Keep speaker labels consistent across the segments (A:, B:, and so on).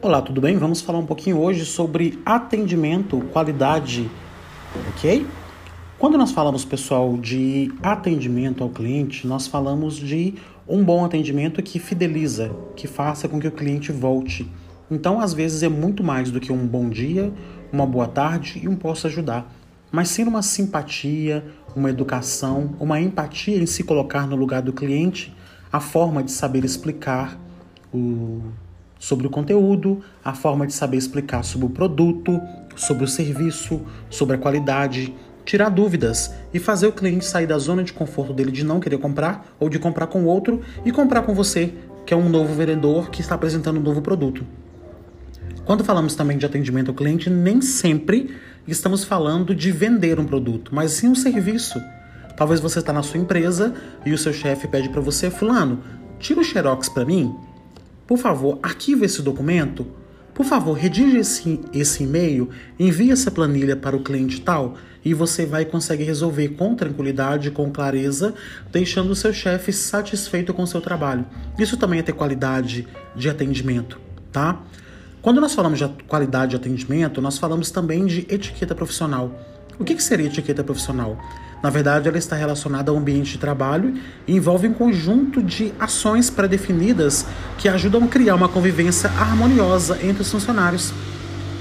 A: Olá, tudo bem? Vamos falar um pouquinho hoje sobre atendimento, qualidade, ok? Quando nós falamos, pessoal, de atendimento ao cliente, nós falamos de um bom atendimento que fideliza, que faça com que o cliente volte. Então, às vezes, é muito mais do que um bom dia, uma boa tarde e um posso ajudar, mas sim uma simpatia, uma educação, uma empatia em se colocar no lugar do cliente, a forma de saber explicar o sobre o conteúdo, a forma de saber explicar sobre o produto, sobre o serviço, sobre a qualidade, tirar dúvidas e fazer o cliente sair da zona de conforto dele de não querer comprar ou de comprar com outro e comprar com você, que é um novo vendedor que está apresentando um novo produto. Quando falamos também de atendimento ao cliente, nem sempre estamos falando de vender um produto, mas sim um serviço. Talvez você está na sua empresa e o seu chefe pede para você, fulano, tira o xerox para mim. Por favor, arquive esse documento. Por favor, redige esse, esse e-mail, envie essa planilha para o cliente tal e você vai conseguir resolver com tranquilidade, com clareza, deixando o seu chefe satisfeito com o seu trabalho. Isso também é ter qualidade de atendimento, tá? Quando nós falamos de qualidade de atendimento, nós falamos também de etiqueta profissional. O que, seria etiqueta profissional? Na verdade, ela está relacionada ao ambiente de trabalho e envolve um conjunto de ações pré-definidas que ajudam a criar uma convivência harmoniosa entre os funcionários,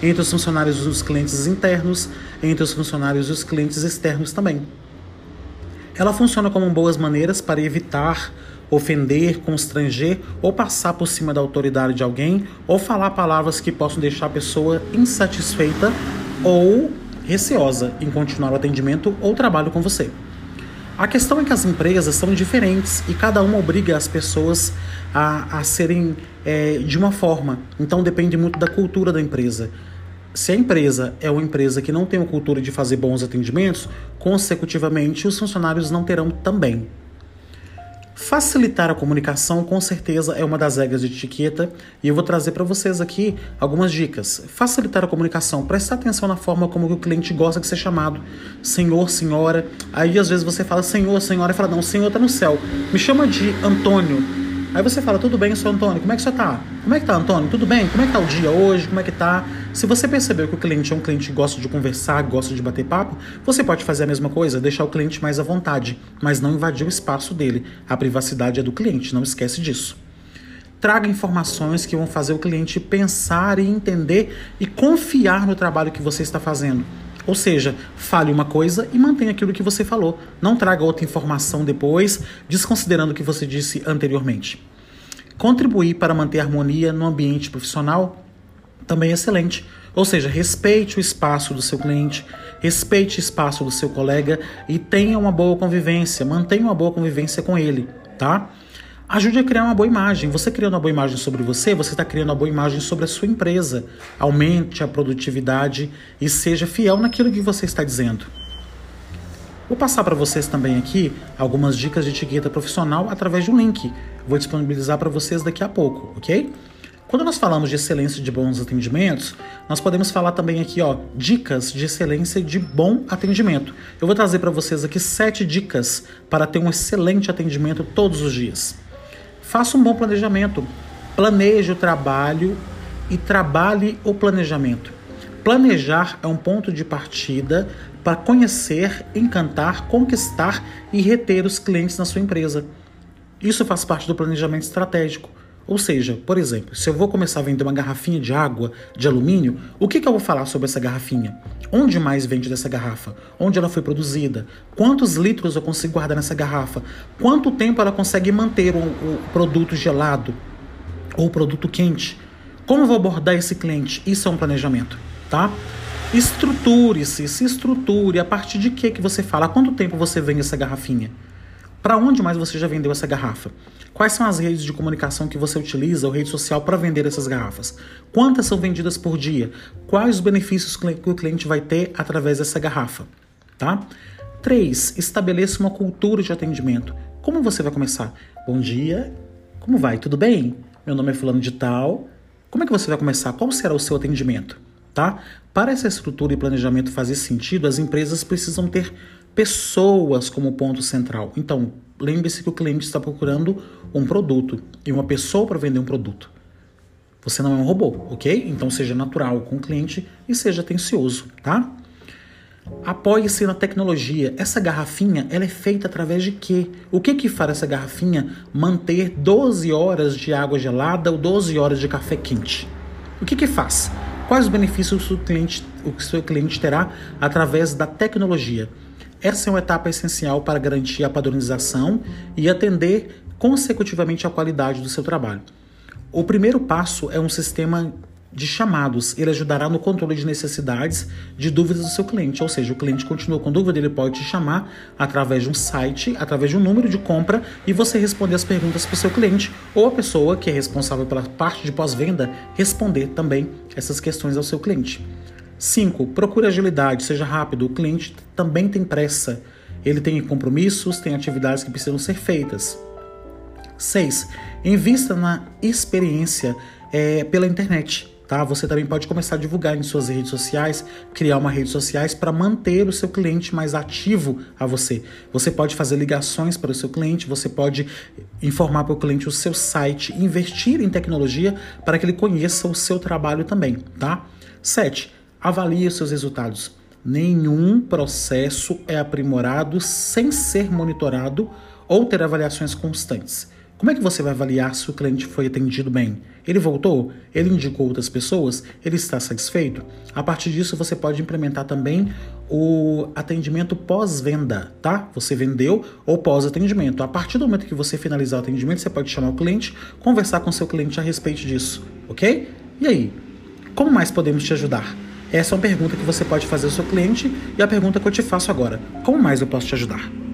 A: entre os funcionários e os clientes internos, entre os funcionários e os clientes externos também. Ela funciona como boas maneiras para evitar ofender, constranger ou passar por cima da autoridade de alguém ou falar palavras que possam deixar a pessoa insatisfeita ou receosa em continuar o atendimento ou trabalho com você. A questão é que as empresas são diferentes e cada uma obriga as pessoas a, a serem é, de uma forma. Então depende muito da cultura da empresa. Se a empresa é uma empresa que não tem a cultura de fazer bons atendimentos, consecutivamente os funcionários não terão também. Facilitar a comunicação, com certeza, é uma das regras de etiqueta e eu vou trazer para vocês aqui algumas dicas. Facilitar a comunicação, prestar atenção na forma como o cliente gosta de ser chamado. Senhor, senhora. Aí às vezes você fala senhor, senhora e fala: Não, senhor tá no céu. Me chama de Antônio. Aí você fala, tudo bem, sou Antônio, como é que você tá? Como é que tá, Antônio? Tudo bem? Como é que tá o dia hoje? Como é que tá? Se você percebeu que o cliente é um cliente que gosta de conversar, gosta de bater papo, você pode fazer a mesma coisa, deixar o cliente mais à vontade, mas não invadir o espaço dele. A privacidade é do cliente, não esquece disso. Traga informações que vão fazer o cliente pensar e entender e confiar no trabalho que você está fazendo. Ou seja, fale uma coisa e mantenha aquilo que você falou. Não traga outra informação depois, desconsiderando o que você disse anteriormente. Contribuir para manter harmonia no ambiente profissional também é excelente. Ou seja, respeite o espaço do seu cliente, respeite o espaço do seu colega e tenha uma boa convivência, mantenha uma boa convivência com ele, tá? Ajude a criar uma boa imagem. Você criando uma boa imagem sobre você, você está criando uma boa imagem sobre a sua empresa. Aumente a produtividade e seja fiel naquilo que você está dizendo. Vou passar para vocês também aqui algumas dicas de etiqueta profissional através de um link. Vou disponibilizar para vocês daqui a pouco, ok? Quando nós falamos de excelência de bons atendimentos, nós podemos falar também aqui, ó, dicas de excelência de bom atendimento. Eu vou trazer para vocês aqui sete dicas para ter um excelente atendimento todos os dias. Faça um bom planejamento. Planeje o trabalho e trabalhe o planejamento. Planejar é um ponto de partida para conhecer, encantar, conquistar e reter os clientes na sua empresa. Isso faz parte do planejamento estratégico. Ou seja, por exemplo, se eu vou começar a vender uma garrafinha de água de alumínio, o que, que eu vou falar sobre essa garrafinha? Onde mais vende dessa garrafa? Onde ela foi produzida? Quantos litros eu consigo guardar nessa garrafa? Quanto tempo ela consegue manter o, o produto gelado ou o produto quente? Como eu vou abordar esse cliente? Isso é um planejamento, tá? Estruture-se, se estruture. A partir de que que você fala? Há quanto tempo você vende essa garrafinha? Para onde mais você já vendeu essa garrafa? Quais são as redes de comunicação que você utiliza ou rede social para vender essas garrafas? Quantas são vendidas por dia? Quais os benefícios que o cliente vai ter através dessa garrafa? Tá? 3. Estabeleça uma cultura de atendimento. Como você vai começar? Bom dia, como vai? Tudo bem? Meu nome é fulano de tal. Como é que você vai começar? Qual será o seu atendimento? Tá? Para essa estrutura e planejamento fazer sentido, as empresas precisam ter pessoas como ponto central. Então, lembre-se que o cliente está procurando um produto e uma pessoa para vender um produto. Você não é um robô, ok? Então seja natural com o cliente e seja atencioso, tá? Apoie-se na tecnologia. Essa garrafinha, ela é feita através de quê? O que que faz essa garrafinha manter 12 horas de água gelada ou 12 horas de café quente? O que que faz? Quais os benefícios o, cliente, o seu cliente terá através da tecnologia? Essa é uma etapa essencial para garantir a padronização e atender consecutivamente a qualidade do seu trabalho. O primeiro passo é um sistema de chamados. Ele ajudará no controle de necessidades, de dúvidas do seu cliente. Ou seja, o cliente continua com dúvida, ele pode te chamar através de um site, através de um número de compra e você responder as perguntas para o seu cliente ou a pessoa que é responsável pela parte de pós-venda responder também essas questões ao seu cliente. 5. Procure agilidade, seja rápido. O cliente também tem pressa. Ele tem compromissos, tem atividades que precisam ser feitas. 6. Invista na experiência é, pela internet. Tá? Você também pode começar a divulgar em suas redes sociais, criar uma rede sociais para manter o seu cliente mais ativo a você. Você pode fazer ligações para o seu cliente, você pode informar para o cliente o seu site, investir em tecnologia para que ele conheça o seu trabalho também, tá? 7. Avalie os seus resultados. Nenhum processo é aprimorado sem ser monitorado ou ter avaliações constantes. Como é que você vai avaliar se o cliente foi atendido bem? Ele voltou? Ele indicou outras pessoas? Ele está satisfeito? A partir disso, você pode implementar também o atendimento pós-venda, tá? Você vendeu ou pós-atendimento. A partir do momento que você finalizar o atendimento, você pode chamar o cliente, conversar com seu cliente a respeito disso, ok? E aí, como mais podemos te ajudar? Essa é uma pergunta que você pode fazer ao seu cliente e a pergunta que eu te faço agora: como mais eu posso te ajudar?